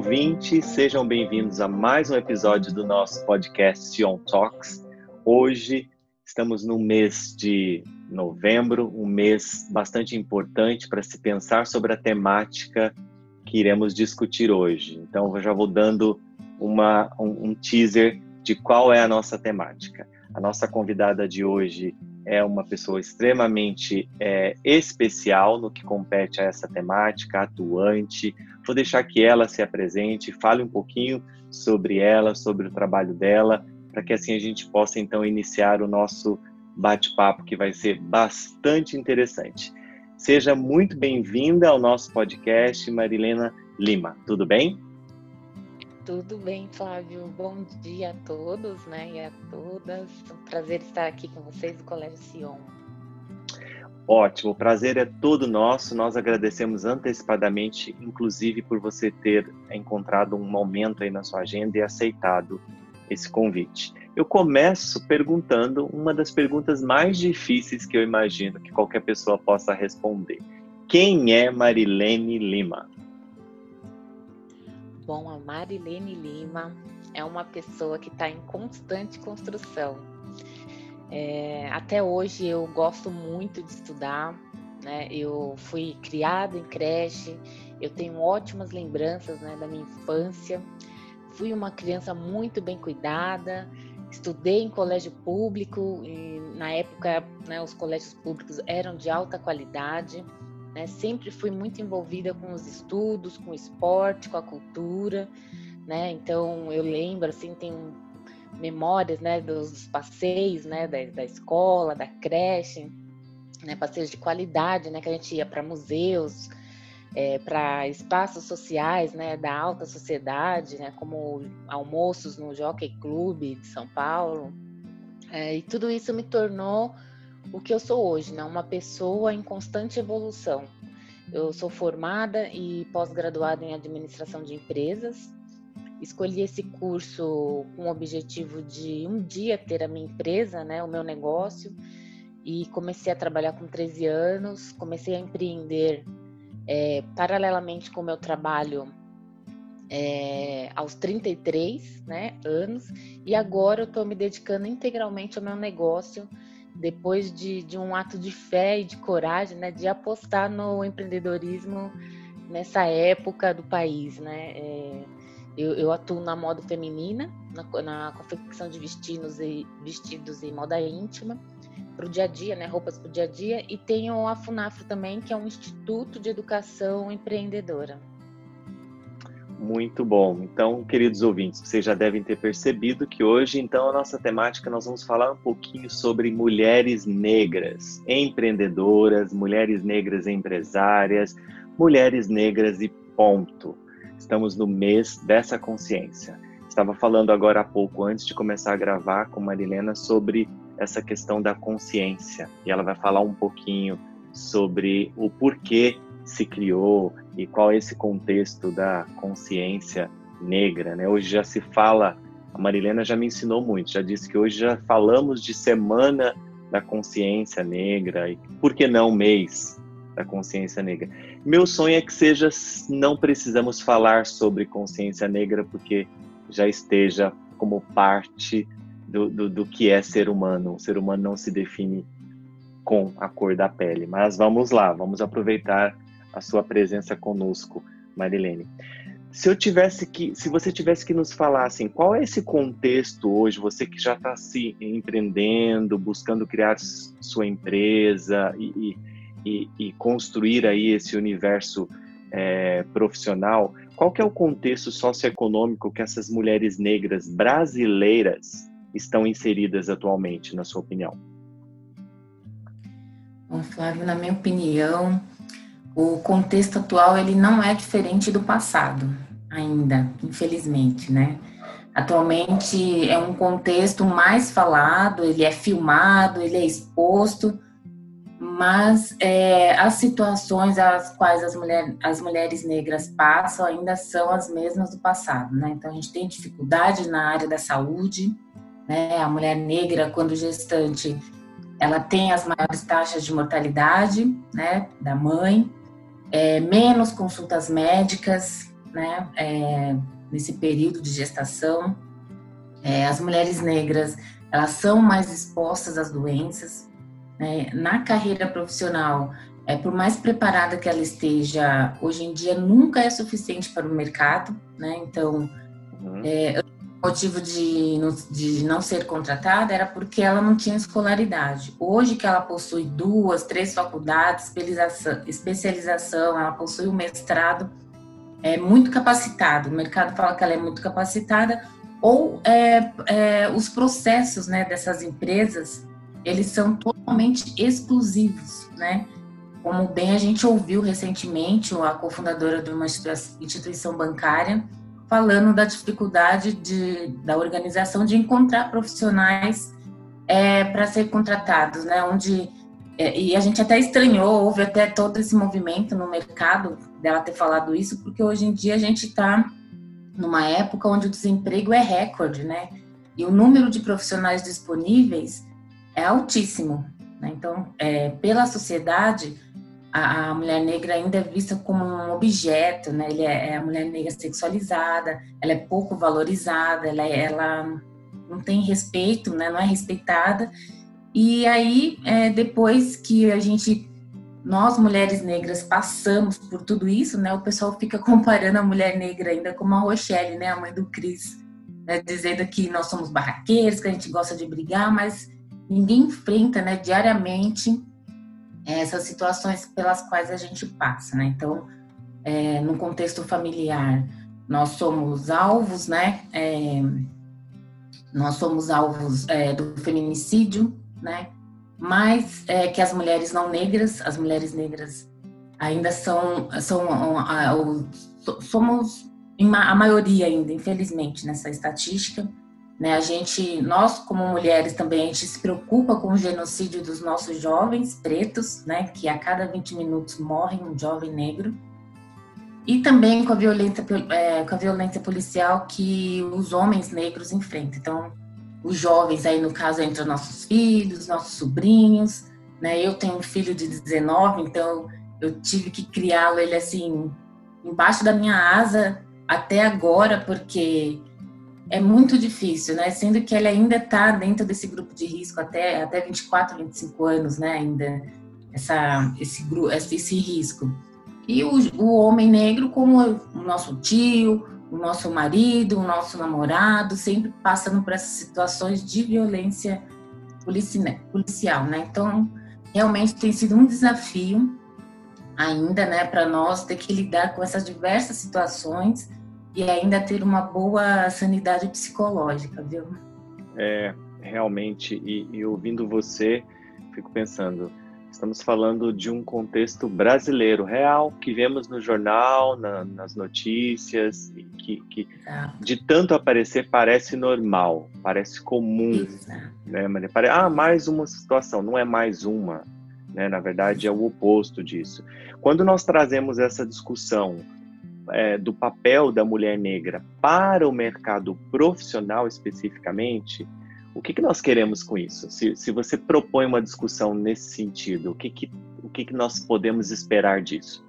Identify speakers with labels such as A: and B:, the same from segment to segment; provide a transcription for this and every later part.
A: Olá, ouvintes, sejam bem-vindos a mais um episódio do nosso podcast Sion Talks. Hoje estamos no mês de novembro, um mês bastante importante para se pensar sobre a temática que iremos discutir hoje. Então, eu já vou dando uma, um, um teaser de qual é a nossa temática. A nossa convidada de hoje é uma pessoa extremamente é, especial no que compete a essa temática, atuante. Vou deixar que ela se apresente, fale um pouquinho sobre ela, sobre o trabalho dela, para que assim a gente possa então iniciar o nosso bate-papo que vai ser bastante interessante. Seja muito bem-vinda ao nosso podcast, Marilena Lima. Tudo bem?
B: Tudo bem, Flávio. Bom dia a todos, né, e a todas. É um prazer estar aqui com vocês do Colégio Sion.
A: Ótimo, o prazer é todo nosso. Nós agradecemos antecipadamente, inclusive por você ter encontrado um momento aí na sua agenda e aceitado esse convite. Eu começo perguntando uma das perguntas mais difíceis que eu imagino que qualquer pessoa possa responder. Quem é Marilene Lima?
B: Bom, a Marilene Lima é uma pessoa que está em constante construção. É, até hoje eu gosto muito de estudar, né? Eu fui criada em creche, eu tenho ótimas lembranças né, da minha infância. Fui uma criança muito bem cuidada, estudei em colégio público e na época né, os colégios públicos eram de alta qualidade. Né? Sempre fui muito envolvida com os estudos, com o esporte, com a cultura, né? Então eu lembro assim, tenho memórias, né, dos passeios, né, da, da escola, da creche, né, passeios de qualidade, né, que a gente ia para museus, é, para espaços sociais, né, da alta sociedade, né, como almoços no Jockey Club de São Paulo. É, e tudo isso me tornou o que eu sou hoje, né? Uma pessoa em constante evolução. Eu sou formada e pós-graduada em administração de empresas. Escolhi esse curso com o objetivo de um dia ter a minha empresa, né, o meu negócio, e comecei a trabalhar com 13 anos. Comecei a empreender é, paralelamente com o meu trabalho é, aos 33 né, anos, e agora eu estou me dedicando integralmente ao meu negócio depois de, de um ato de fé e de coragem, né, de apostar no empreendedorismo nessa época do país, né? É, eu, eu, atuo na moda feminina, na, na, confecção de vestidos e vestidos e moda íntima para o dia a dia, né? Roupas para o dia a dia, e tenho a Funafro também, que é um instituto de educação empreendedora.
A: Muito bom. Então, queridos ouvintes, vocês já devem ter percebido que hoje, então, a nossa temática nós vamos falar um pouquinho sobre mulheres negras, empreendedoras, mulheres negras empresárias, mulheres negras e ponto. Estamos no mês dessa consciência. Estava falando agora há pouco, antes de começar a gravar com Marilena, sobre essa questão da consciência. E ela vai falar um pouquinho sobre o porquê se criou e qual é esse contexto da consciência negra, né? Hoje já se fala, a Marilena já me ensinou muito, já disse que hoje já falamos de semana da consciência negra e por que não mês da consciência negra. Meu sonho é que seja não precisamos falar sobre consciência negra porque já esteja como parte do, do, do que é ser humano. O ser humano não se define com a cor da pele. Mas vamos lá, vamos aproveitar a sua presença conosco, Marilene. Se eu tivesse que, se você tivesse que nos falar assim, qual é esse contexto hoje, você que já está se empreendendo, buscando criar sua empresa e, e, e construir aí esse universo é, profissional, qual que é o contexto socioeconômico que essas mulheres negras brasileiras estão inseridas atualmente, na sua opinião?
B: Bom, Flávio, na minha opinião, o contexto atual ele não é diferente do passado ainda, infelizmente, né? Atualmente é um contexto mais falado, ele é filmado, ele é exposto, mas é, as situações às quais as, mulher, as mulheres negras passam ainda são as mesmas do passado, né? Então a gente tem dificuldade na área da saúde, né? A mulher negra quando gestante, ela tem as maiores taxas de mortalidade, né? Da mãe, é, menos consultas médicas, né, é, nesse período de gestação. É, as mulheres negras, elas são mais expostas às doenças. Né? Na carreira profissional, é, por mais preparada que ela esteja, hoje em dia nunca é suficiente para o mercado, né? Então, uhum. é, o motivo de, de não ser contratada era porque ela não tinha escolaridade. Hoje que ela possui duas, três faculdades, especialização, ela possui um mestrado, é muito capacitada. O mercado fala que ela é muito capacitada, ou é, é, os processos né, dessas empresas, eles são totalmente exclusivos, né? Como bem a gente ouviu recentemente, a cofundadora de uma instituição bancária falando da dificuldade de, da organização de encontrar profissionais é, para ser contratados, né? Onde é, e a gente até estranhou, houve até todo esse movimento no mercado dela ter falado isso, porque hoje em dia a gente está numa época onde o desemprego é recorde, né? E o número de profissionais disponíveis é altíssimo. Né? Então, é, pela sociedade, a, a, mulher negra ainda é vista como um objeto, né? Ele é, é, a mulher negra sexualizada, ela é pouco valorizada, ela, ela não tem respeito, né? Não é respeitada. E aí, é, depois que a gente, nós mulheres negras, passamos por tudo isso, né? O pessoal fica comparando a mulher negra ainda com a Rochelle, né? A mãe do Cris, né? dizendo que nós somos barraqueiros, que a gente gosta de brigar, mas ninguém enfrenta, né? Diariamente essas situações pelas quais a gente passa, né? Então, é, no contexto familiar, nós somos alvos, né? É, nós somos alvos é, do feminicídio, né? Mas que as mulheres não negras, as mulheres negras ainda são, são somos a maioria ainda, infelizmente, nessa estatística. Né? A gente, nós como mulheres também, a gente se preocupa com o genocídio dos nossos jovens pretos, né? Que a cada 20 minutos morre um jovem negro. E também com a violência, é, com a violência policial que os homens negros enfrentam. Então, os jovens aí no caso entram nossos filhos, nossos sobrinhos, né? Eu tenho um filho de 19, então eu tive que criá-lo ele assim embaixo da minha asa até agora, porque é muito difícil, né? Sendo que ele ainda está dentro desse grupo de risco até, até 24, 25 anos, né? Ainda essa, esse, esse, risco. E o, o homem negro, como o nosso tio, o nosso marido, o nosso namorado, sempre passando por essas situações de violência policial, né? Então, realmente tem sido um desafio ainda, né, para nós ter que lidar com essas diversas situações e ainda ter uma boa sanidade psicológica, viu?
A: É, realmente, e, e ouvindo você, fico pensando, estamos falando de um contexto brasileiro real que vemos no jornal, na, nas notícias, que, que de tanto aparecer parece normal, parece comum, Exato. né? Ah, mais uma situação, não é mais uma, né? Na verdade é o oposto disso. Quando nós trazemos essa discussão é, do papel da mulher negra para o mercado profissional especificamente, o que, que nós queremos com isso? Se, se você propõe uma discussão nesse sentido, o que, que, o que, que nós podemos esperar disso?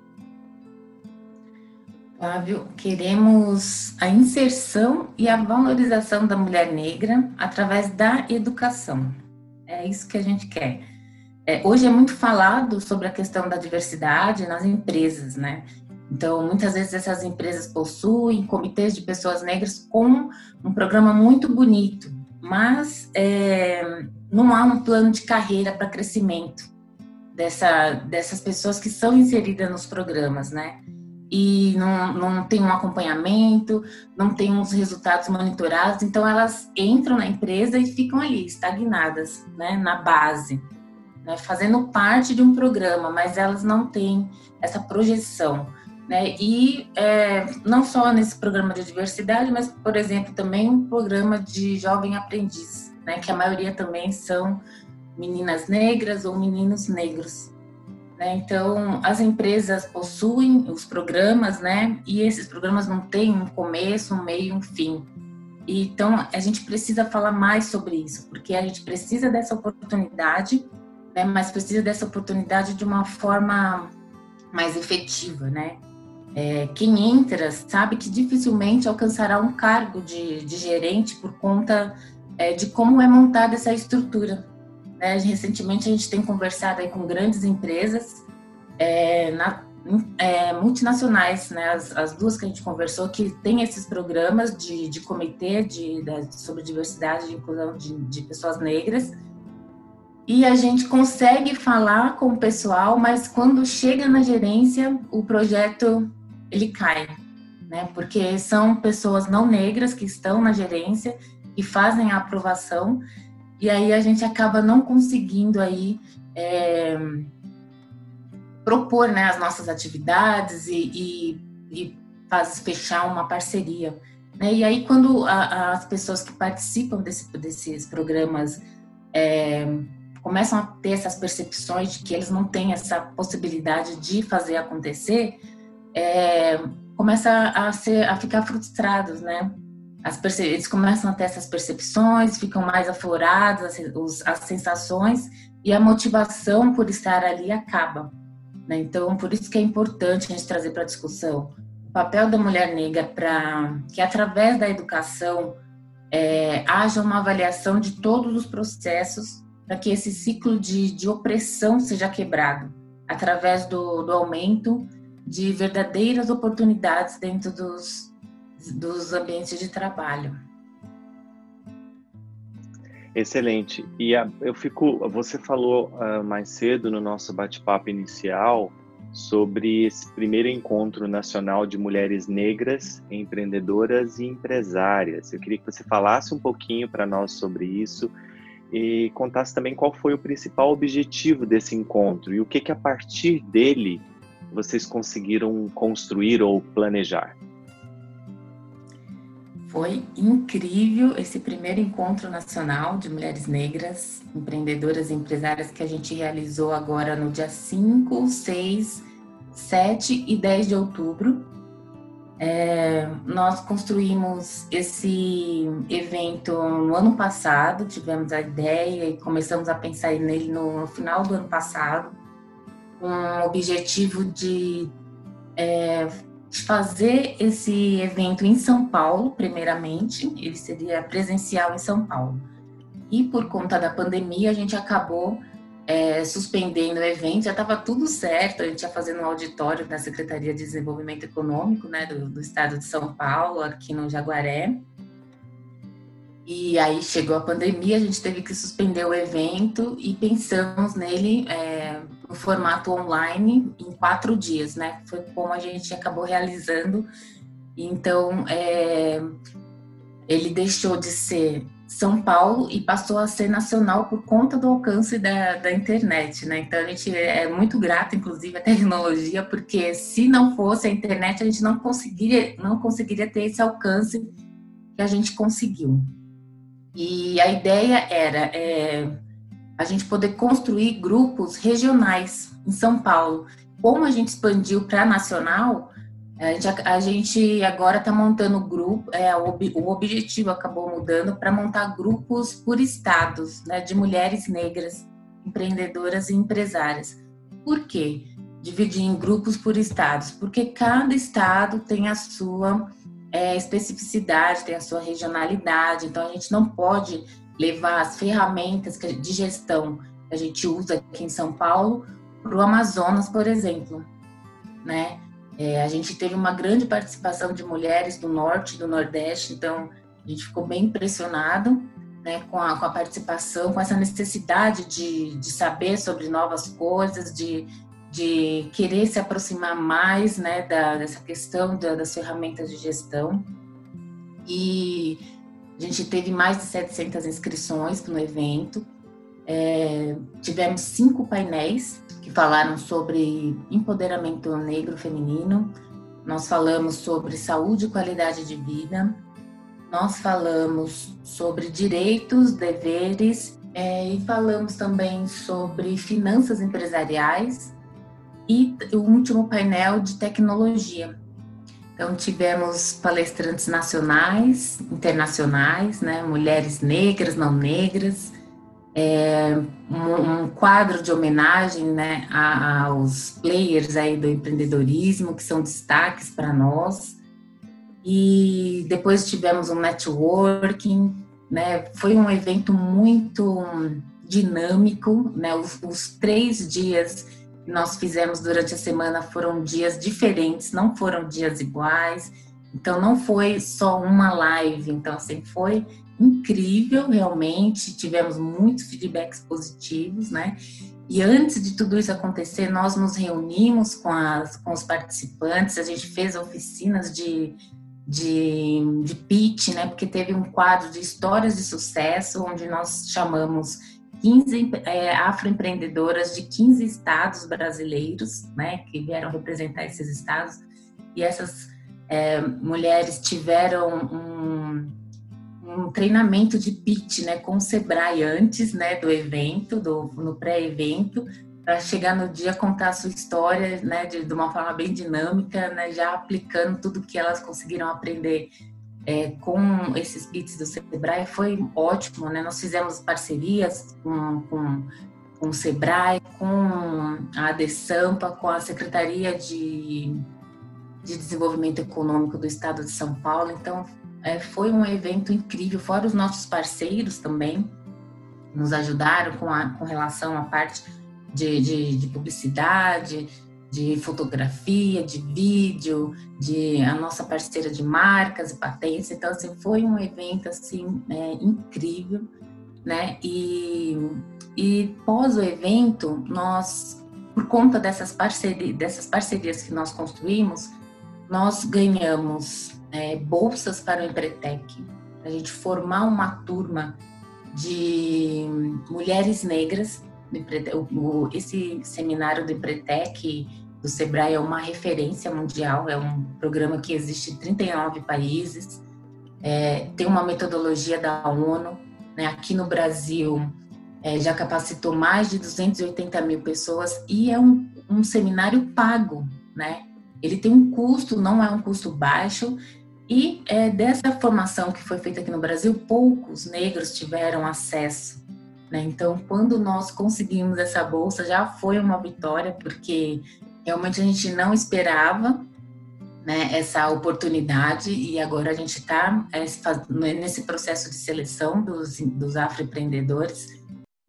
B: Flávio, queremos a inserção e a valorização da mulher negra através da educação. É isso que a gente quer. É, hoje é muito falado sobre a questão da diversidade nas empresas, né? Então, muitas vezes essas empresas possuem comitês de pessoas negras com um programa muito bonito, mas é, não há um plano de carreira para crescimento dessa, dessas pessoas que são inseridas nos programas, né? E não, não tem um acompanhamento, não tem uns resultados monitorados, então elas entram na empresa e ficam ali, estagnadas, né, na base, né, fazendo parte de um programa, mas elas não têm essa projeção. Né? E é, não só nesse programa de diversidade, mas, por exemplo, também um programa de jovem aprendiz, né? que a maioria também são meninas negras ou meninos negros. Né? Então, as empresas possuem os programas, né? e esses programas não têm um começo, um meio, um fim. Então, a gente precisa falar mais sobre isso, porque a gente precisa dessa oportunidade, né? mas precisa dessa oportunidade de uma forma mais efetiva, né? É, quem entra sabe que dificilmente alcançará um cargo de, de gerente por conta é, de como é montada essa estrutura. Né? Recentemente a gente tem conversado com grandes empresas é, na, é, multinacionais, né? As, as, duas que a gente conversou, que tem esses programas de, de comitê de, de, sobre diversidade e inclusão de pessoas negras. E a gente consegue falar com o pessoal, mas quando chega na gerência, o projeto ele cai, né? Porque são pessoas não negras que estão na gerência e fazem a aprovação, e aí a gente acaba não conseguindo aí é, propor né, as nossas atividades e, e, e faz fechar uma parceria. Né? E aí, quando a, as pessoas que participam desse, desses programas é, começam a ter essas percepções de que eles não têm essa possibilidade de fazer acontecer, é, começa a, ser, a ficar frustrados, né? Eles começam a ter essas percepções, ficam mais aflorados, as, as sensações e a motivação por estar ali acaba. Né? Então, por isso que é importante a gente trazer para discussão o papel da mulher negra para que, através da educação, é, haja uma avaliação de todos os processos para que esse ciclo de, de opressão seja quebrado através do, do aumento de verdadeiras oportunidades dentro dos, dos ambientes de trabalho.
A: Excelente. E a, eu fico, você falou uh, mais cedo no nosso bate-papo inicial sobre esse primeiro encontro nacional de mulheres negras, empreendedoras e empresárias. Eu queria que você falasse um pouquinho para nós sobre isso e contasse também qual foi o principal objetivo desse encontro e o que que a partir dele vocês conseguiram construir ou planejar.
B: Foi incrível esse primeiro encontro nacional de mulheres negras, empreendedoras e empresárias que a gente realizou agora no dia 5, 6, 7 e 10 de outubro. É, nós construímos esse evento no ano passado, tivemos a ideia e começamos a pensar nele no, no final do ano passado, com o objetivo de é, fazer esse evento em São Paulo, primeiramente, ele seria presencial em São Paulo. E por conta da pandemia, a gente acabou é, suspendendo o evento, já estava tudo certo, a gente ia fazer no auditório da Secretaria de Desenvolvimento Econômico né, do, do estado de São Paulo, aqui no Jaguaré. E aí chegou a pandemia, a gente teve que suspender o evento e pensamos nele é, formato online em quatro dias, né? Foi como a gente acabou realizando. Então, é, ele deixou de ser São Paulo e passou a ser nacional por conta do alcance da, da internet, né? Então, a gente é muito grato, inclusive, à tecnologia, porque se não fosse a internet, a gente não conseguiria, não conseguiria ter esse alcance que a gente conseguiu. E a ideia era é, a gente poder construir grupos regionais em São Paulo. Como a gente expandiu para nacional, a gente, agora está montando grupo, é, o, o objetivo acabou mudando para montar grupos por estados, né, de mulheres negras, empreendedoras e empresárias. Por quê? Dividir em grupos por estados, porque cada estado tem a sua é, especificidade, tem a sua regionalidade, então a gente não pode levar as ferramentas de gestão que a gente usa aqui em São Paulo para o Amazonas, por exemplo, né? É, a gente teve uma grande participação de mulheres do norte do nordeste, então a gente ficou bem impressionado né, com, a, com a participação, com essa necessidade de, de saber sobre novas coisas, de de querer se aproximar mais né, da, dessa questão da, das ferramentas de gestão. E a gente teve mais de 700 inscrições no evento. É, tivemos cinco painéis que falaram sobre empoderamento negro feminino. Nós falamos sobre saúde e qualidade de vida. Nós falamos sobre direitos, deveres é, e falamos também sobre finanças empresariais e o último painel de tecnologia. Então tivemos palestrantes nacionais, internacionais, né, mulheres negras, não negras, é, um, um, quadro de homenagem né, aos players aí do empreendedorismo, que são destaques para nós. E depois tivemos um networking, né, foi um evento muito dinâmico, né, os, os três dias que nós fizemos durante a semana foram dias diferentes, não foram dias iguais, então não foi só uma live, então assim, foi incrível, realmente. Tivemos muitos feedbacks positivos, né? E antes de tudo isso acontecer, nós nos reunimos com, as, com os participantes, a gente fez oficinas de, de, de pitch, né? Porque teve um quadro de histórias de sucesso, onde nós chamamos 15 é, afroempreendedoras de 15 estados brasileiros, né? Que vieram representar esses estados. E essas é, mulheres tiveram um um treinamento de pitch, né, com o Sebrae antes, né, do evento, do, no pré-evento, para chegar no dia contar a sua história, né, de, de, uma forma bem dinâmica, né, já aplicando tudo que elas conseguiram aprender é, com esses pitches do Sebrae, foi ótimo, né, nós fizemos parcerias com, com, com o Sebrae, com a ADESAMPA, com a Secretaria de, de Desenvolvimento Econômico do Estado de São Paulo, então é, foi um evento incrível, fora os nossos parceiros também, nos ajudaram com, a, com relação à parte de, de, de publicidade, de fotografia, de vídeo, de a nossa parceira de marcas e patentes. Então, assim, foi um evento assim é, incrível, né? E, e pós o evento, nós, por conta dessas parcerias, dessas parcerias que nós construímos, nós ganhamos é, bolsas para o Empretec, a gente formar uma turma de mulheres negras. Esse seminário do Empretec do Sebrae é uma referência mundial, é um programa que existe em 39 países, é, tem uma metodologia da ONU. Né? Aqui no Brasil, é, já capacitou mais de 280 mil pessoas e é um, um seminário pago, né? Ele tem um custo, não é um custo baixo, e é, dessa formação que foi feita aqui no Brasil, poucos negros tiveram acesso. Né? Então, quando nós conseguimos essa bolsa, já foi uma vitória, porque realmente a gente não esperava né, essa oportunidade e agora a gente está é, nesse processo de seleção dos, dos afroempreendedores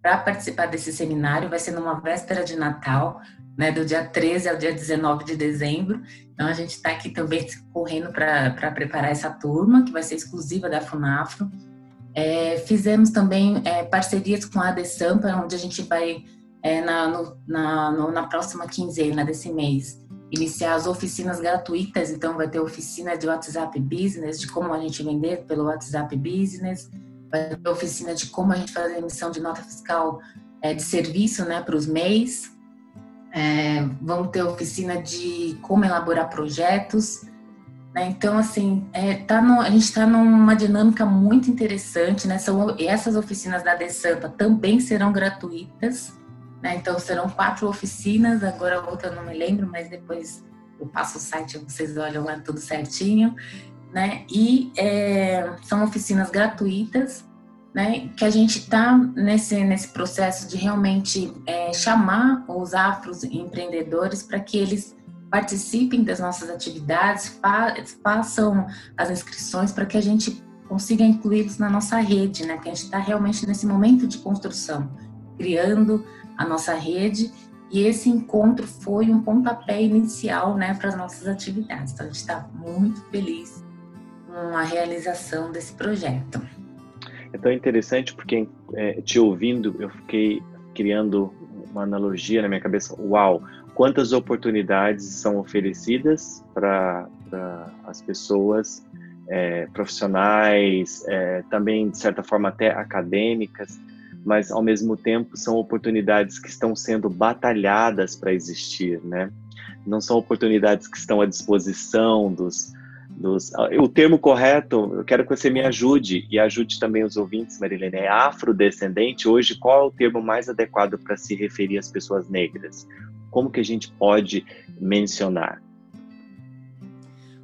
B: para participar desse seminário. Vai ser numa véspera de Natal, né, do dia 13 ao dia 19 de dezembro. Então, a gente está aqui também correndo para preparar essa turma, que vai ser exclusiva da FUNAFRO. É, fizemos também é, parcerias com a ADESAMPA, onde a gente vai, é, na, no, na, no, na próxima quinzena desse mês, iniciar as oficinas gratuitas. Então, vai ter oficina de WhatsApp Business, de como a gente vender pelo WhatsApp Business, vai ter oficina de como a gente fazer emissão de nota fiscal é, de serviço né, para os MEIs, é, vamos ter oficina de como elaborar projetos. Né? Então, assim, é, tá no, a gente está numa dinâmica muito interessante. Né? São, essas oficinas da DESAMPA também serão gratuitas. Né? Então, serão quatro oficinas. Agora, a outra eu não me lembro, mas depois eu passo o site vocês olham lá tudo certinho. Né? E é, são oficinas gratuitas né, que a gente está nesse, nesse processo de realmente é, chamar os afros empreendedores para que eles participem das nossas atividades, fa façam as inscrições para que a gente consiga incluí-los na nossa rede, né, que a gente está realmente nesse momento de construção, criando a nossa rede e esse encontro foi um pontapé inicial né, para as nossas atividades. Então a gente está muito feliz com a realização desse projeto.
A: É tão interessante porque é, te ouvindo, eu fiquei criando uma analogia na minha cabeça. Uau, quantas oportunidades são oferecidas para as pessoas é, profissionais, é, também de certa forma até acadêmicas, mas ao mesmo tempo são oportunidades que estão sendo batalhadas para existir, né? Não são oportunidades que estão à disposição dos, dos, o termo correto, eu quero que você me ajude e ajude também os ouvintes, Marilene, é afrodescendente. Hoje, qual é o termo mais adequado para se referir às pessoas negras? Como que a gente pode mencionar?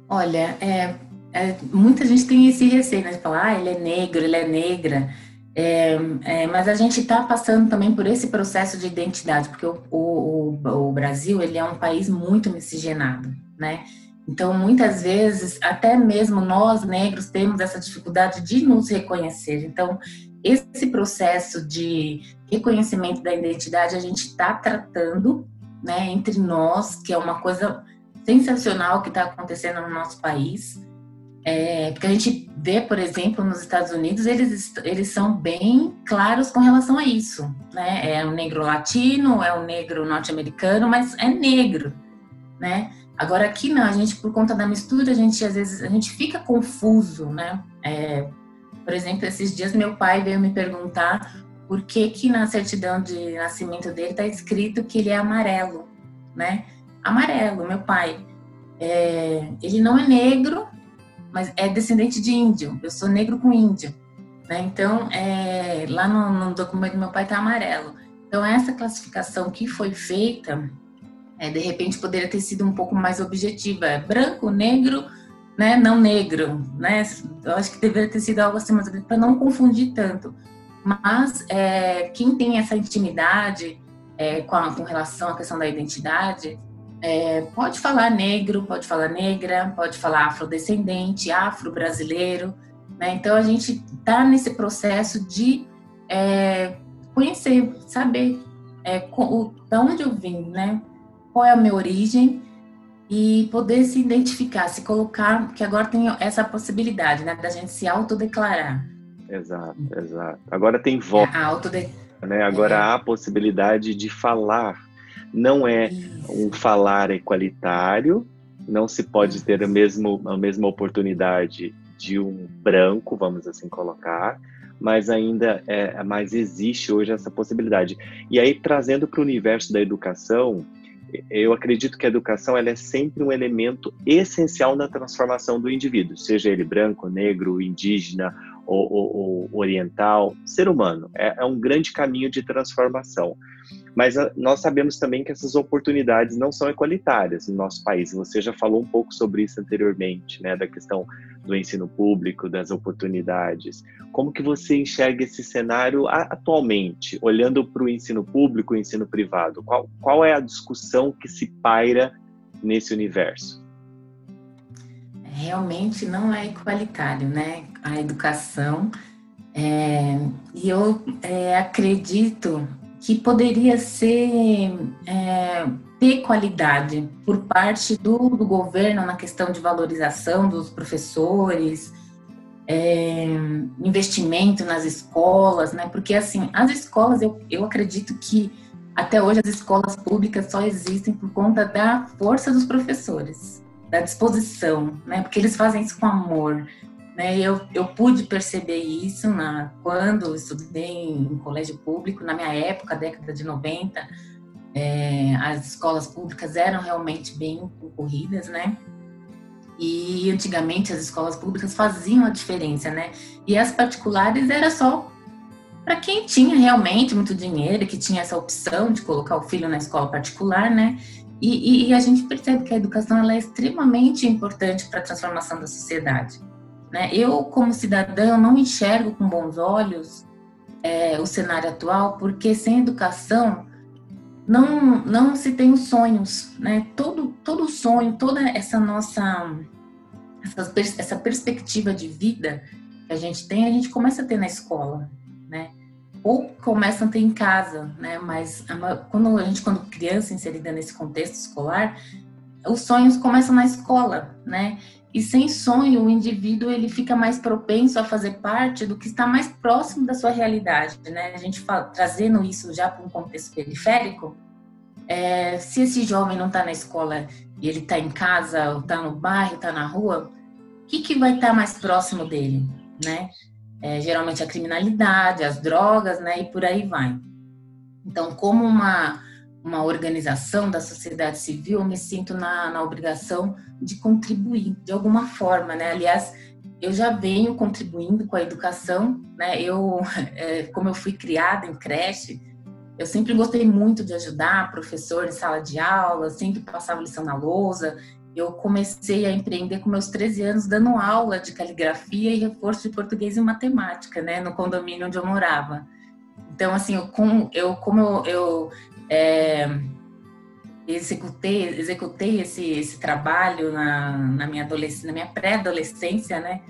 B: Olha, é, é, muita gente tem esse receio, né, de falar, ah, ele é negro, ele é negra. É, é, mas a gente está passando também por esse processo de identidade, porque o, o, o, Brasil ele é um país muito miscigenado, né? Então, muitas vezes, até mesmo nós negros temos essa dificuldade de nos reconhecer. Então, esse processo de reconhecimento da identidade a gente está tratando, né, entre nós, que é uma coisa sensacional que está acontecendo no nosso país. É, porque a gente vê, por exemplo, nos Estados Unidos, eles, eles são bem claros com relação a isso. Né? É o negro latino, é o negro norte-americano, mas é negro. Né? Agora aqui não, a gente, por conta da mistura, a gente às vezes a gente fica confuso. Né? É, por exemplo, esses dias meu pai veio me perguntar por que, que na certidão de nascimento dele está escrito que ele é amarelo. Né? Amarelo, meu pai. É, ele não é negro, mas é descendente de índio. Eu sou negro com índio. Né? Então, é, lá no, no, documento do meu pai está amarelo. Então, essa classificação que foi feita, é, de repente, poderia ter sido um pouco mais objetiva. É branco, negro, né? não negro. Né? Eu acho que deveria ter sido algo assim, para não confundir tanto. Mas é, quem tem essa intimidade é, com, a, com relação à questão da identidade, é, pode falar negro, pode falar negra, pode falar afrodescendente, afro-brasileiro. Né? Então a gente está nesse processo de é, conhecer, saber é, o, da onde eu vim, né? qual é a minha origem e poder se identificar, se colocar, que agora tem essa possibilidade né, da gente se autodeclarar.
A: Exato, exato. Agora tem voz. Autode... Né? Agora é. há a possibilidade de falar não é um falar equalitário, não se pode ter a, mesmo, a mesma oportunidade de um branco, vamos assim colocar, mas ainda é, mas existe hoje essa possibilidade. E aí trazendo para o universo da educação, eu acredito que a educação ela é sempre um elemento essencial na transformação do indivíduo, seja ele branco, negro, indígena ou, ou, oriental, ser humano. É, é um grande caminho de transformação. Mas a, ah, nós sabemos também que essas oportunidades não são equalitárias no nosso país. Você já falou um pouco sobre isso anteriormente, né, da questão do ensino público, das oportunidades. Como que você enxerga esse cenário atualmente, olhando para o ensino público e o ensino privado? Qual, qual é a discussão que se paira nesse universo?
B: Realmente não é igualitário, né? A educação. É, e eu é, acredito que poderia ser é, ter qualidade por parte do, do, governo na questão de valorização dos professores, é, investimento nas escolas, né? Porque assim, as escolas, eu, eu acredito que até hoje as escolas públicas só existem por conta da força dos professores, da disposição, né? Porque eles fazem isso com amor. Né? Eu, eu pude perceber isso na, quando estudei em, colégio público, na minha época, década de 90, é, as escolas públicas eram realmente bem concorridas, né? E antigamente as escolas públicas faziam a diferença, né? E as particulares era só para quem tinha realmente muito dinheiro, que tinha essa opção de colocar o filho na escola particular, né? E, e, e a gente percebe que a educação ela é extremamente importante para a transformação da sociedade. Né? Eu, como cidadã, não enxergo com bons olhos é, o cenário atual, porque sem educação não, não se tem os sonhos, né? Todo, todo sonho, toda essa nossa essa, essa perspectiva de vida que a gente tem, a gente começa a ter na escola? Ou começa a ter em casa, né? Mas quando a gente, quando criança inserida nesse contexto escolar, os sonhos começam na escola, né? E sem sonho, o indivíduo ele fica mais propenso a fazer parte do que está mais próximo da sua realidade, né? A gente fala, trazendo isso já para um contexto periférico, é, se esse jovem não está na escola e ele está em casa, ou está no bairro, está na rua, o que, que vai estar tá mais próximo dele, né? É, geralmente a criminalidade, as drogas, né? E por aí vai. Então, como uma uma organização da sociedade civil, eu me sinto na, na obrigação de contribuir de alguma forma, né? Aliás, eu já venho contribuindo com a educação, né? Eu, é, como eu fui criada em creche, eu sempre gostei muito de ajudar professor em sala de aula, sempre passava lição na lousa. Eu comecei a empreender com meus 13 anos, dando aula de caligrafia e reforço de português e matemática, né, no condomínio onde eu morava. Então, assim, eu, com, eu como eu, eu é, executei, executei esse, esse trabalho na, na minha adolescência, na minha pré-adolescência, né,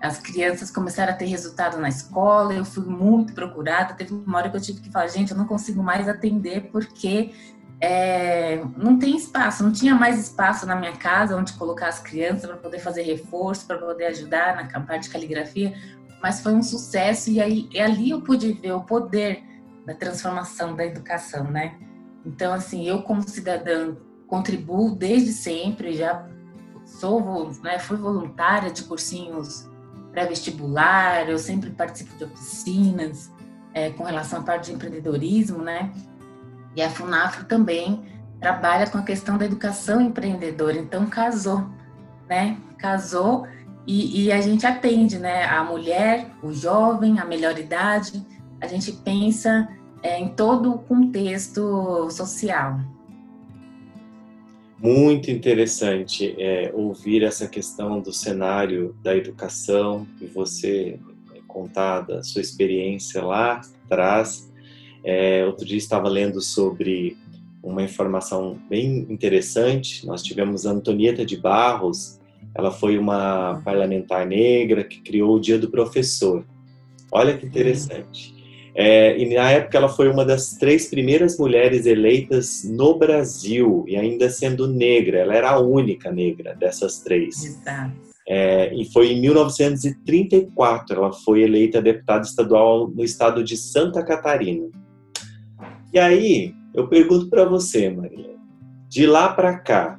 B: as crianças começaram a ter resultado na escola, eu fui muito procurada. Teve uma hora que eu tive que falar, gente, eu não consigo mais atender porque é, não tem espaço, não tinha mais espaço na minha casa onde colocar as crianças para poder fazer reforço, para poder ajudar na parte de caligrafia, mas foi um sucesso e aí e ali eu pude ver o poder da transformação da educação, né? Então, assim, eu como cidadã contribuo desde sempre, já sou, né, fui voluntária de cursinhos pré-vestibular, eu sempre participo de oficinas é, com relação à parte de empreendedorismo, né? E a FUNAFRO também trabalha com a questão da educação empreendedora, então casou, né? Casou e, e, a gente atende, né? A mulher, o jovem, a melhor idade, a gente pensa é, em todo o contexto social.
A: Muito interessante é, ouvir essa questão do cenário da educação e você contar da sua experiência lá atrás. É, outro dia estava lendo sobre uma informação bem interessante. Nós tivemos a Antonieta de Barros, ela foi uma parlamentar negra que criou o Dia do Professor. Olha que interessante. É, e na época ela foi uma das três primeiras mulheres eleitas no Brasil, e ainda sendo negra, ela era a única negra dessas três. Exato. É, e foi em 1934 ela foi eleita deputada estadual no estado de Santa Catarina. E aí eu pergunto para você, Maria, de lá para cá,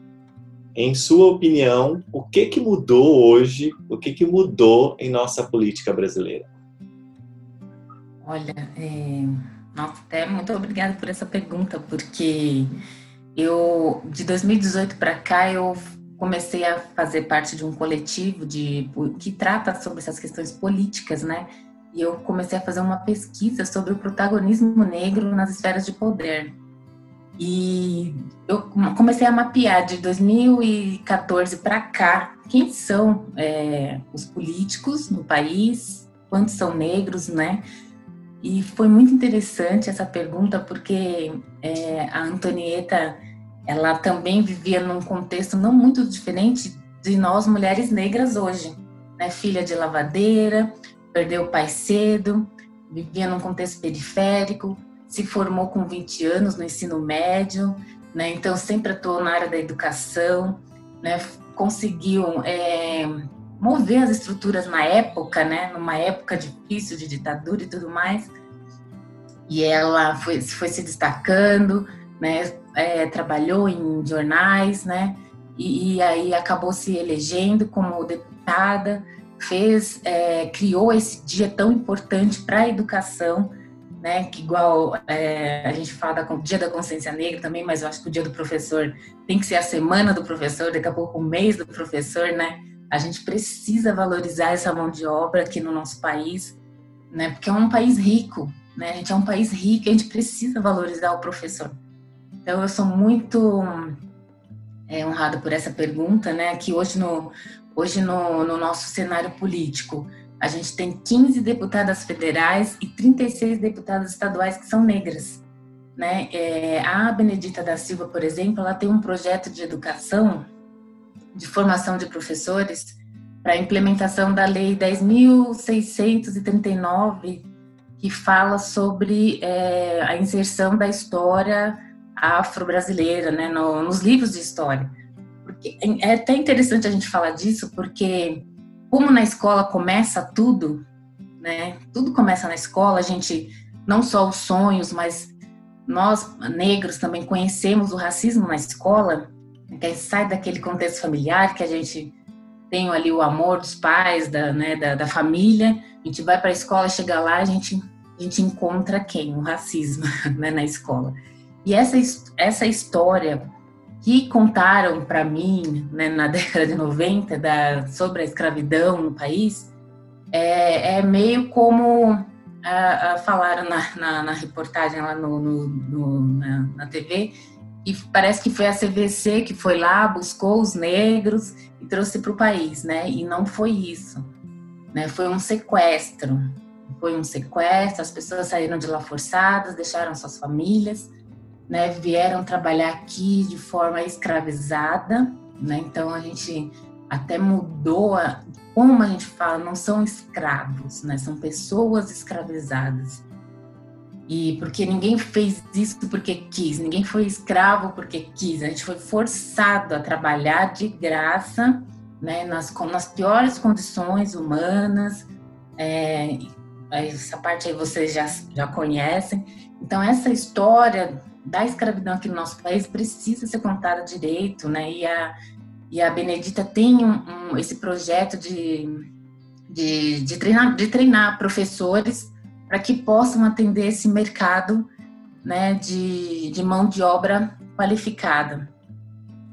A: em sua opinião, o que que mudou hoje? O que que mudou em nossa política brasileira?
B: Olha, é... Nossa, até muito obrigada por essa pergunta, porque eu, de 2018 para cá, eu comecei a fazer parte de um coletivo de, que trata sobre essas questões políticas, né? E eu comecei a fazer uma pesquisa sobre o protagonismo negro nas esferas de poder. E eu comecei a mapear de 2014 para cá quem são é, os políticos no país, quantos são negros, né? E foi muito interessante essa pergunta, porque é, a Antonieta, ela também vivia num contexto não muito diferente de nós mulheres negras hoje. Né? Filha de lavadeira, perdeu o pai cedo, vivia num contexto periférico, se formou com 20 anos no ensino médio, né? então sempre atuou na área da educação, né? conseguiu é, mover as estruturas na época, né, numa época difícil de ditadura e tudo mais. E ela foi, foi se destacando, né, é, trabalhou em jornais, né, e, e, aí acabou se elegendo como deputada, fez, é, criou esse dia tão importante para a educação, né, que igual é, a gente fala do Dia da Consciência Negra também, mas eu acho que o Dia do Professor tem que ser a semana do professor, daqui a pouco o mês do professor, né, a gente precisa valorizar essa mão de obra aqui no nosso país, né? Porque é um país rico, né? A gente é um país rico a gente precisa valorizar o professor. Então, eu sou muito é, honrada por essa pergunta, né? Que hoje no, hoje no, no nosso cenário político, a gente tem 15 deputadas federais e 36 deputadas estaduais que são negras. Né? É, a Benedita da Silva, por exemplo, ela tem um projeto de educação de formação de professores para a implementação da Lei 10.639, que fala sobre é, a inserção da história afro-brasileira né, no, nos livros de história. Porque é até interessante a gente falar disso, porque como na escola começa tudo, né, tudo começa na escola, a gente, não só os sonhos, mas nós negros também conhecemos o racismo na escola, que sai daquele contexto familiar que a gente tem ali o amor dos pais, da, né, da, da família, a gente vai para a escola, chega lá, a gente, a gente encontra quem? O racismo né, na escola. E essa, essa história que contaram para mim né, na década de 90 da, sobre a escravidão no país é, é meio como a, a falaram na, na, na, reportagem lá no, no, no na, na TV e parece que foi a CVC que foi lá, buscou os negros e trouxe para o país, né? E não foi isso, né? Foi um sequestro, foi um sequestro. As pessoas saíram de lá forçadas, deixaram suas famílias, né? Vieram trabalhar aqui de forma escravizada, né? Então a gente até mudou a, como a gente fala, não são escravos, né? São pessoas escravizadas. E porque ninguém fez isso porque quis, ninguém foi escravo porque quis. A gente foi forçado a trabalhar de graça, né? Nas, nas piores condições humanas. É, essa parte aí vocês já, já conhecem. Então, essa história da escravidão aqui no nosso país precisa ser contada direito, né? E a, e a Benedita tem um, um, esse projeto de, de, de, treinar, de treinar professores para que possam atender esse mercado né, de, de mão de obra qualificada.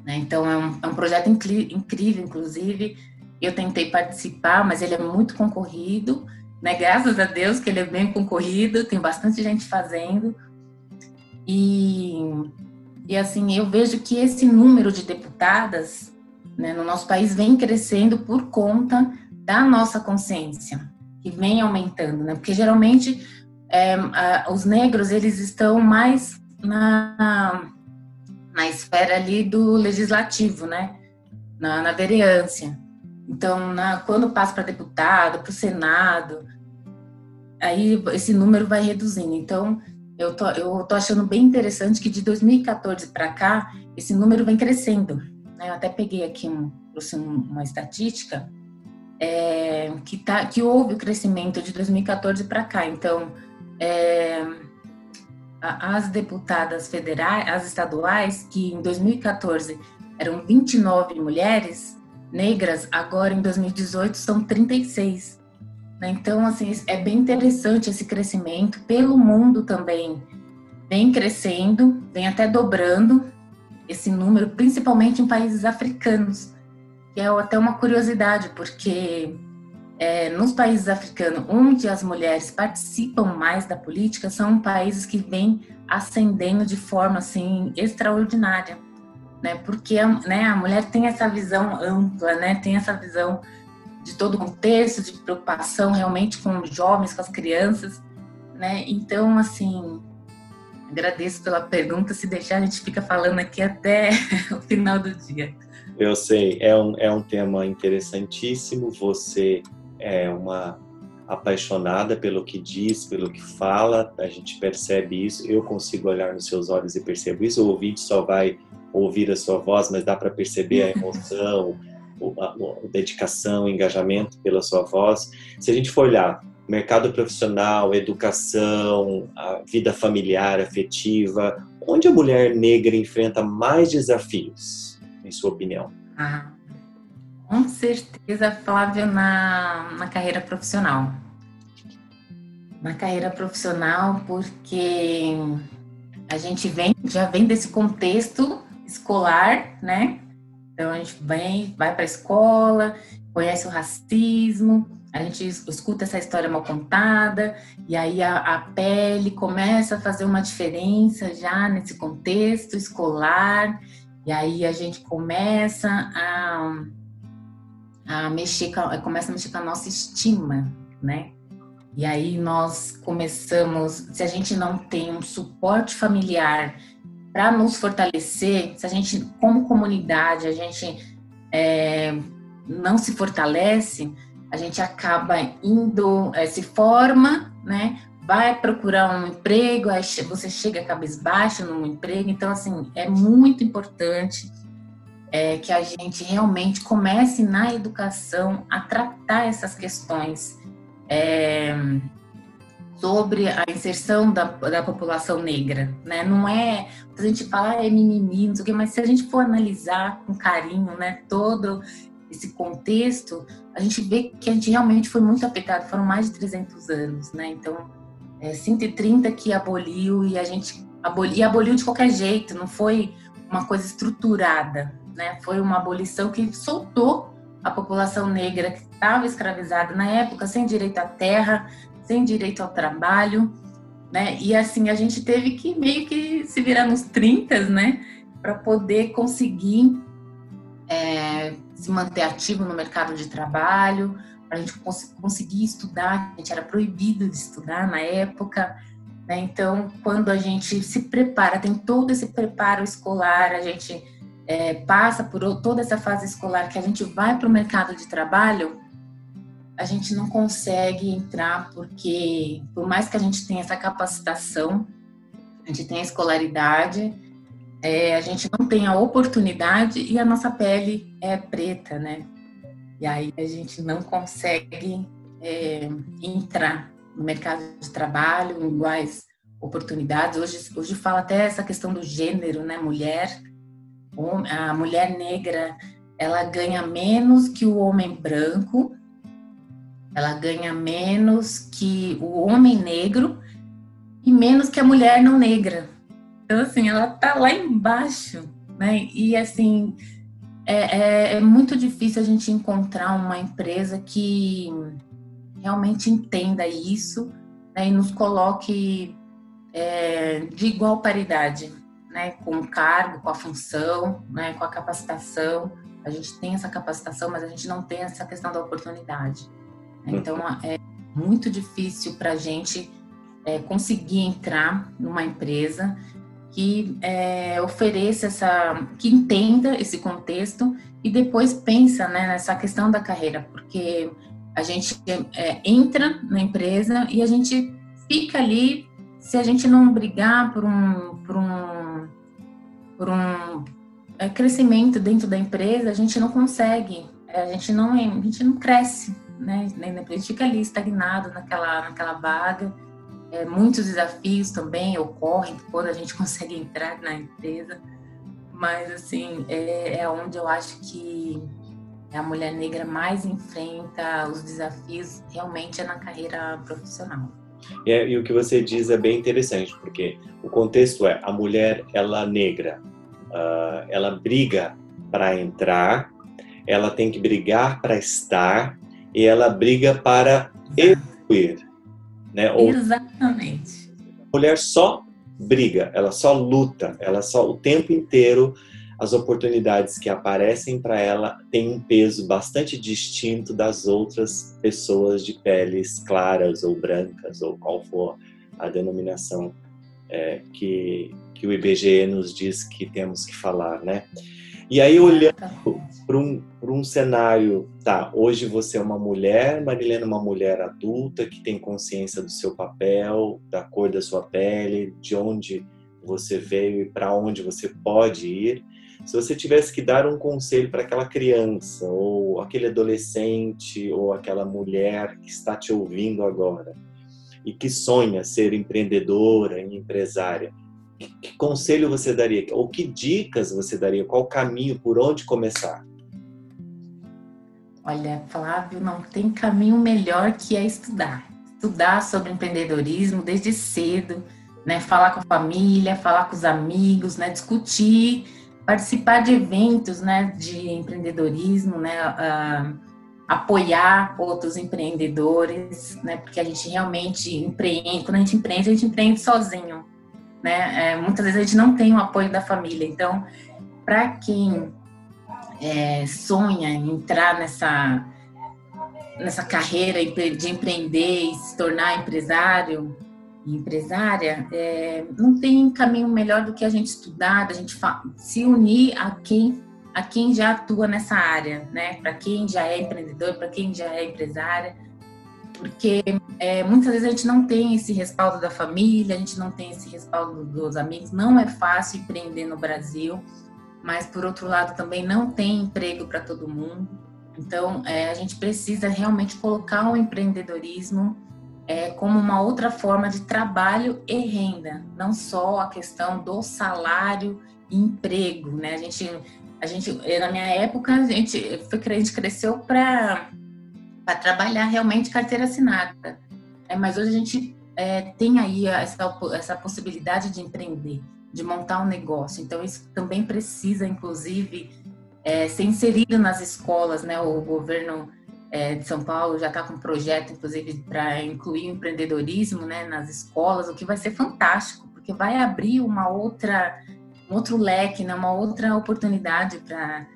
B: Né? Então, é um, é um projeto incrível, inclusive. Eu tentei participar, mas ele é muito concorrido. Né? Graças a Deus que ele é bem concorrido, tem bastante gente fazendo. E, e assim, eu vejo que esse número de deputadas né, no nosso país vem crescendo por conta da nossa consciência, que vem aumentando, né? Porque geralmente é, a, os negros eles estão mais na, na esfera ali do legislativo, né? Na, na vereância. Então, na, quando passa para deputado, para o Senado, aí esse número vai reduzindo. Então, eu tô, eu tô achando bem interessante que de 2014 para cá, esse número vem crescendo. Né? Eu até peguei aqui um, uma estatística é, que, tá, que houve o crescimento de 2014 para cá. Então, é, as deputadas federais, as estaduais, que em 2014 eram 29 mulheres negras, agora em 2018 são 36. Né? Então, assim, é bem interessante esse crescimento. Pelo mundo também vem crescendo, vem até dobrando esse número, principalmente em países africanos, que é até uma curiosidade, porque é, nos países africanos, onde as mulheres participam mais da política, são países que vêm ascendendo de forma assim extraordinária, né? Porque né, a mulher tem essa visão ampla, né? Tem essa visão de todo o contexto, de preocupação realmente com os jovens, com as crianças, né? Então, assim, Agradeço pela pergunta. Se deixar, a gente fica falando aqui até o final do dia.
A: Eu sei, é um, é um tema interessantíssimo. Você é uma apaixonada pelo que diz, pelo que fala, a gente percebe isso. Eu consigo olhar nos seus olhos e percebo isso. O ouvinte só vai ouvir a sua voz, mas dá para perceber a emoção, a, dedicação, o engajamento pela sua voz. Se a gente for olhar mercado profissional, educação, a vida familiar, afetiva, onde a mulher negra enfrenta mais desafios, em sua opinião?
B: Ah, com certeza, Flávio, na, na carreira profissional. Na carreira profissional, porque a gente vem, já vem desse contexto escolar, né? Então a gente vem, vai para a escola, conhece o racismo, a gente escuta essa história mal contada e aí a, a, pele começa a fazer uma diferença já nesse contexto escolar e aí a gente começa a, a mexer com, começa a mexer com a nossa estima, né? E aí nós começamos, se a gente não tem um suporte familiar para nos fortalecer, se a gente, como comunidade, a gente é, não se fortalece, a gente acaba indo, é, se forma, né? Vai procurar um emprego, aí você chega cabisbaixo num emprego. Então, assim, é muito importante é, que a gente realmente comece na educação a tratar essas questões é, sobre a inserção da, da população negra, né? Não é a gente fala ah, é mimimi, não sei o quê, mas se a gente for analisar com carinho, né, todo esse contexto, a gente vê que a gente realmente foi muito afetado, foram mais de 300 anos, né? Então, é 130 que aboliu e a gente aboliu, e aboliu de qualquer jeito, não foi uma coisa estruturada, né? Foi uma abolição que soltou a população negra que estava escravizada na época, sem direito à terra, sem direito ao trabalho, né? E assim, a gente teve que meio que se virar nos 30, né? para poder conseguir é, se manter ativo no mercado de trabalho, para a gente cons conseguir estudar. A gente era proibido de estudar na época. Né? Então, quando a gente se prepara, tem todo esse preparo escolar, a gente é, passa por toda essa fase escolar, que a gente vai para o mercado de trabalho, a gente não consegue entrar porque, por mais que a gente tenha essa capacitação, a gente tem a escolaridade, é, a gente não tem a oportunidade e a nossa pele é preta, né? E aí a gente não consegue é, entrar no mercado de trabalho em iguais oportunidades. Hoje, hoje fala até essa questão do gênero, né? Mulher, a mulher negra, ela ganha menos que o homem branco ela ganha menos que o homem negro e menos que a mulher não negra. Então, assim, ela tá lá embaixo, né? E, assim, é, é, é muito difícil a gente encontrar uma empresa que realmente entenda isso né? e nos coloque é, de igual paridade, né? Com o cargo, com a função, né? Com a capacitação. A gente tem essa capacitação, mas a gente não tem essa questão da oportunidade. Então é muito difícil para a gente é, conseguir entrar numa empresa que é, ofereça essa, que entenda esse contexto e depois pensa né, nessa questão da carreira, porque a gente é, entra na empresa e a gente fica ali se a gente não brigar por um, por um, por um é, crescimento dentro da empresa, a gente não consegue, a gente não, a gente não cresce, né? A gente fica ali estagnado naquela, naquela vaga. É, muitos desafios também ocorrem quando a gente consegue entrar na empresa, mas assim é, é onde eu acho que a mulher negra mais enfrenta os desafios realmente é na carreira profissional.
A: É, e o que você diz é bem interessante, porque o contexto é a mulher ela negra, uh, ela briga para entrar, ela tem que brigar para estar e ela briga para evoluir. Né?
B: Ou, Exatamente.
A: A mulher só briga, ela só luta, ela só o tempo inteiro as oportunidades que aparecem para ela têm um peso bastante distinto das outras pessoas de peles claras ou brancas ou qual for a denominação é, que, que o IBGE nos diz que temos que falar, né? E aí, olhando para um, um cenário, tá, hoje você é uma mulher, Marilena é uma mulher adulta que tem consciência do seu papel, da cor da sua pele, de onde você veio e para onde você pode ir. Se você tivesse que dar um conselho para aquela criança, ou aquele adolescente, ou aquela mulher que está te ouvindo agora e que sonha ser empreendedora e empresária, que conselho você daria? Ou que dicas você daria? Qual caminho, por onde começar?
B: Olha, Flávio, não tem caminho melhor que é estudar. Estudar sobre empreendedorismo desde cedo, né? Falar com a família, falar com os amigos, né? Discutir, participar de eventos, né? De empreendedorismo, né? Uh, apoiar outros empreendedores, né? Porque a gente realmente empreende. Quando a gente empreende, a gente empreende sozinho né? É, muitas vezes a gente não tem o apoio da família. Então, para quem é, sonha em entrar nessa nessa carreira de empreender e se tornar empresário empresária, é, não tem caminho melhor do que a gente estudar, a gente se unir a quem a quem já atua nessa área, né? Para quem já é empreendedor, para quem já é empresária porque é, muitas vezes a gente não tem esse respaldo da família, a gente não tem esse respaldo dos amigos, não é fácil empreender no Brasil, mas por outro lado também não tem emprego para todo mundo. Então é, a gente precisa realmente colocar o empreendedorismo é, como uma outra forma de trabalho e renda, não só a questão do salário e emprego, né? A gente, a gente na minha época a gente, a gente cresceu para para trabalhar realmente carteira assinada. É, mas hoje a gente é, tem aí essa, essa possibilidade de empreender, de montar um negócio. Então, isso também precisa, inclusive, é, ser inserido nas escolas. Né? O governo é, de São Paulo já está com um projeto, inclusive, para incluir o empreendedorismo né, nas escolas, o que vai ser fantástico, porque vai abrir uma outra um outro leque, né, uma outra oportunidade para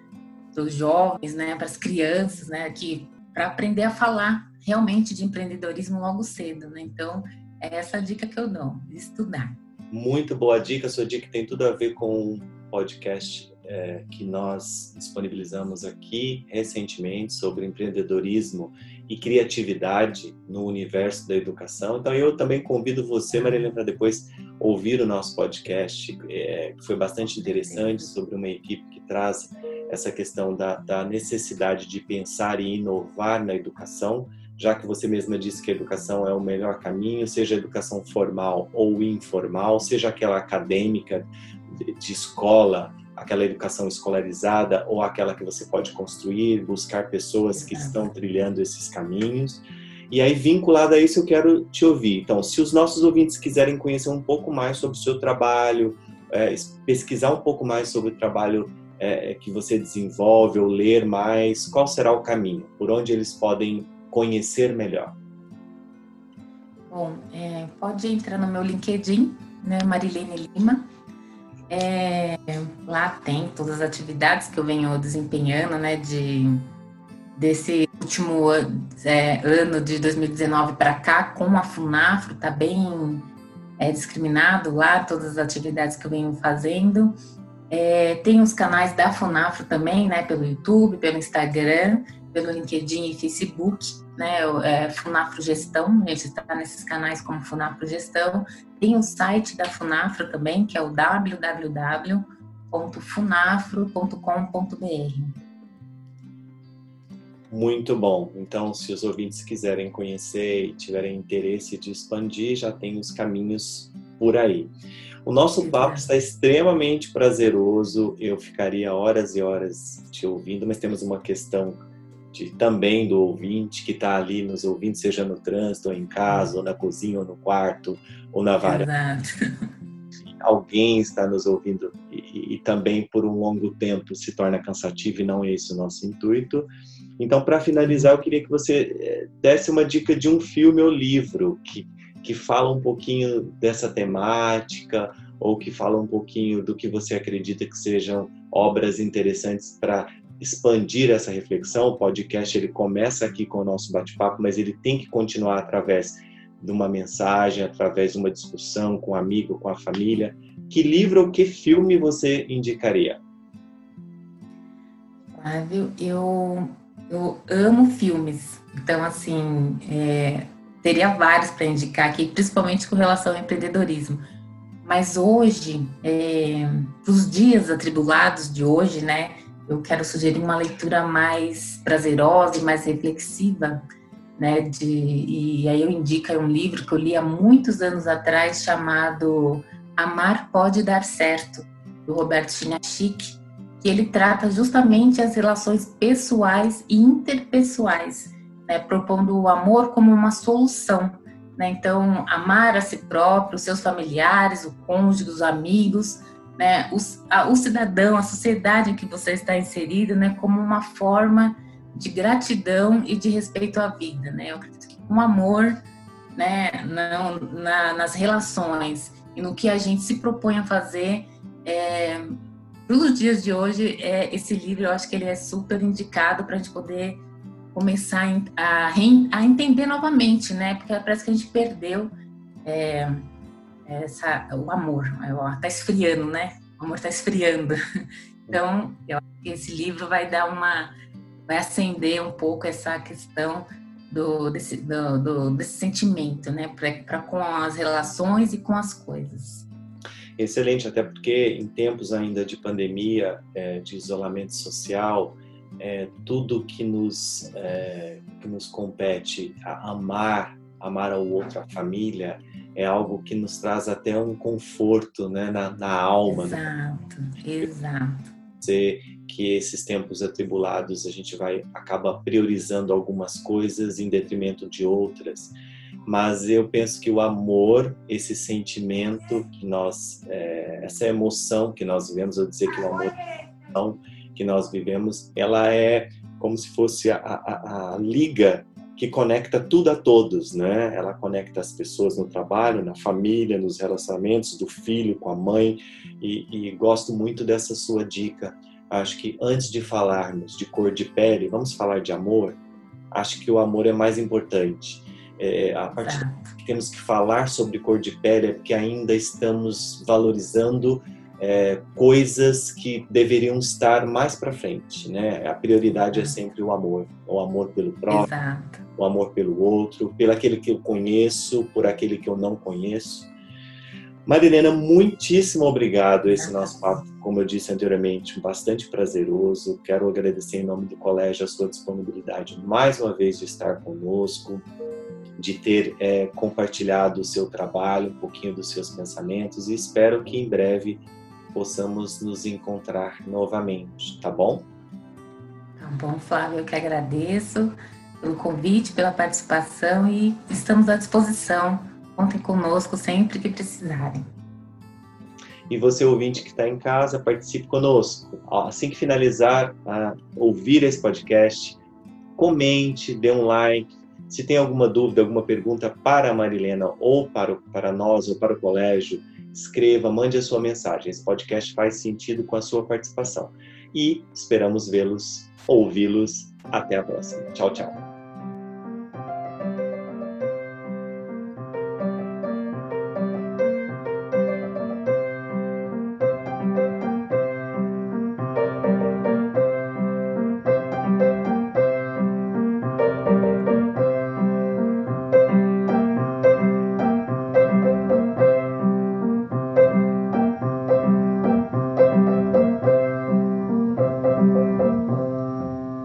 B: os jovens, né, para as crianças, né, que para aprender a falar realmente de empreendedorismo logo cedo, né? Então, é essa dica que eu dou, estudar.
A: Muito boa dica, sua dica tem tudo a ver com um podcast é, que nós disponibilizamos aqui recentemente sobre empreendedorismo e criatividade no universo da educação. Então, eu também convido você, Marilene, para depois ouvir o nosso podcast, é, que foi bastante interessante, sobre uma equipe que traz essa questão da, da necessidade de pensar e inovar na educação, já que você mesma disse que a educação é o melhor caminho, seja a educação formal ou informal, seja aquela acadêmica de, escola, aquela educação escolarizada ou aquela que você pode construir, buscar pessoas que estão trilhando esses caminhos. E aí, vinculado a isso, eu quero te ouvir. Então, se os nossos ouvintes quiserem conhecer um pouco mais sobre o seu trabalho, é, pesquisar um pouco mais sobre o trabalho é, que você desenvolve ou ler mais, qual será o caminho? Por onde eles podem conhecer melhor?
B: Bom, é, pode entrar no meu LinkedIn, né, Marilene Lima. É, lá tem todas as atividades que eu venho desempenhando, né, de desse último é, ano de 2019 para cá com a Funafro, tá bem é, discriminado lá todas as atividades que eu venho fazendo. É, tem os canais da Funafro também, né, pelo YouTube, pelo Instagram, pelo LinkedIn e Facebook, né, é, Funafro Gestão, a gente está nesses canais como Funafro Gestão. Tem o site da Funafro também, que é o www.funafro.com.br.
A: Muito bom. Então, se os ouvintes quiserem conhecer e tiverem interesse de expandir, já tem os caminhos por aí. O nosso papo está extremamente prazeroso. Eu ficaria horas e horas te ouvindo, mas temos uma questão de, também do ouvinte que está ali nos ouvindo, seja no trânsito, ou em casa, ou na cozinha, ou no quarto, ou na varanda. Alguém está nos ouvindo e, e também por um longo tempo se torna cansativo e não é esse o nosso intuito. Então, para finalizar, eu queria que você eh, desse uma dica de um filme ou livro que, que fala um pouquinho dessa temática ou que fala um pouquinho do que você acredita que sejam obras interessantes para expandir essa reflexão. O podcast ele começa aqui com o nosso bate-papo, mas ele tem que continuar através de uma mensagem, através de uma discussão com um amigo, com a família. Que livro ou que filme você indicaria?
B: Flávio, eu eu amo filmes, então assim é, teria vários para indicar aqui, principalmente com relação ao empreendedorismo. Mas hoje, é, os dias atribulados de hoje, né, eu quero sugerir uma leitura mais prazerosa e mais reflexiva, né, de, e aí eu indico um livro que eu li há muitos anos atrás chamado Amar Pode Dar Certo, do Roberto Chinachique, que ele trata justamente as relações pessoais e interpessoais, né, propondo o amor como uma solução. Né? Então, amar a si próprio, os seus familiares, o cônjuge, os amigos, né, os, a, o cidadão, a sociedade em que você está inserido, né, como uma forma de gratidão e de respeito à vida. Né? Eu acredito que com amor né, não, na, nas relações e no que a gente se propõe a fazer, é, para os dias de hoje, é, esse livro eu acho que ele é super indicado para a gente poder começar a, a, entender novamente, né? Porque parece que a gente perdeu é, essa, o amor. Está esfriando, né? O amor está esfriando. Então, eu acho que esse livro vai dar uma, vai acender um pouco essa questão do, desse, do, do, desse sentimento, né? Para com as relações e com as coisas.
A: Excelente, até porque em tempos ainda de pandemia, é, de isolamento social, é, tudo que nos, é, que nos compete a amar, amar ao outro, a família, é algo que nos traz até um conforto né, na, na alma.
B: Exato, né? exato.
A: Dizer que esses tempos atribulados a gente vai acaba priorizando algumas coisas em detrimento de outras mas eu penso que o amor, esse sentimento que nós, é, essa emoção que nós vivemos, eu dizer que o amor que nós vivemos, ela é como se fosse a, a, a liga que conecta tudo a todos, né? Ela conecta as pessoas no trabalho, na família, nos relacionamentos do filho com a mãe e, e gosto muito dessa sua dica. Acho que antes de falarmos de cor de pele, vamos falar de amor. Acho que o amor é mais importante. É, a partir que temos que falar sobre cor de pele é porque ainda estamos valorizando é, coisas que deveriam estar mais para frente, né? A prioridade é sempre o amor, o amor pelo próximo, Exato. o amor pelo outro, pelo aquele que eu conheço, por aquele que eu não conheço. Marilena, muitíssimo obrigado. Esse nosso papo, como eu disse anteriormente, bastante prazeroso. Quero agradecer em nome do colégio a sua disponibilidade mais uma vez de estar conosco, de ter é, compartilhado o seu trabalho, um pouquinho dos seus pensamentos e espero que em breve possamos nos encontrar novamente, tá bom?
B: Tá bom, Flávio, eu que agradeço pelo convite, pela participação e estamos à disposição. Contem conosco sempre que precisarem.
A: E você, ouvinte que está em casa, participe conosco. Assim que finalizar a ouvir esse podcast, comente, dê um like. Se tem alguma dúvida, alguma pergunta para a Marilena ou para, para nós ou para o colégio, escreva, mande a sua mensagem. Esse podcast faz sentido com a sua participação. E esperamos vê-los, ouvi-los. Até a próxima. Tchau, tchau.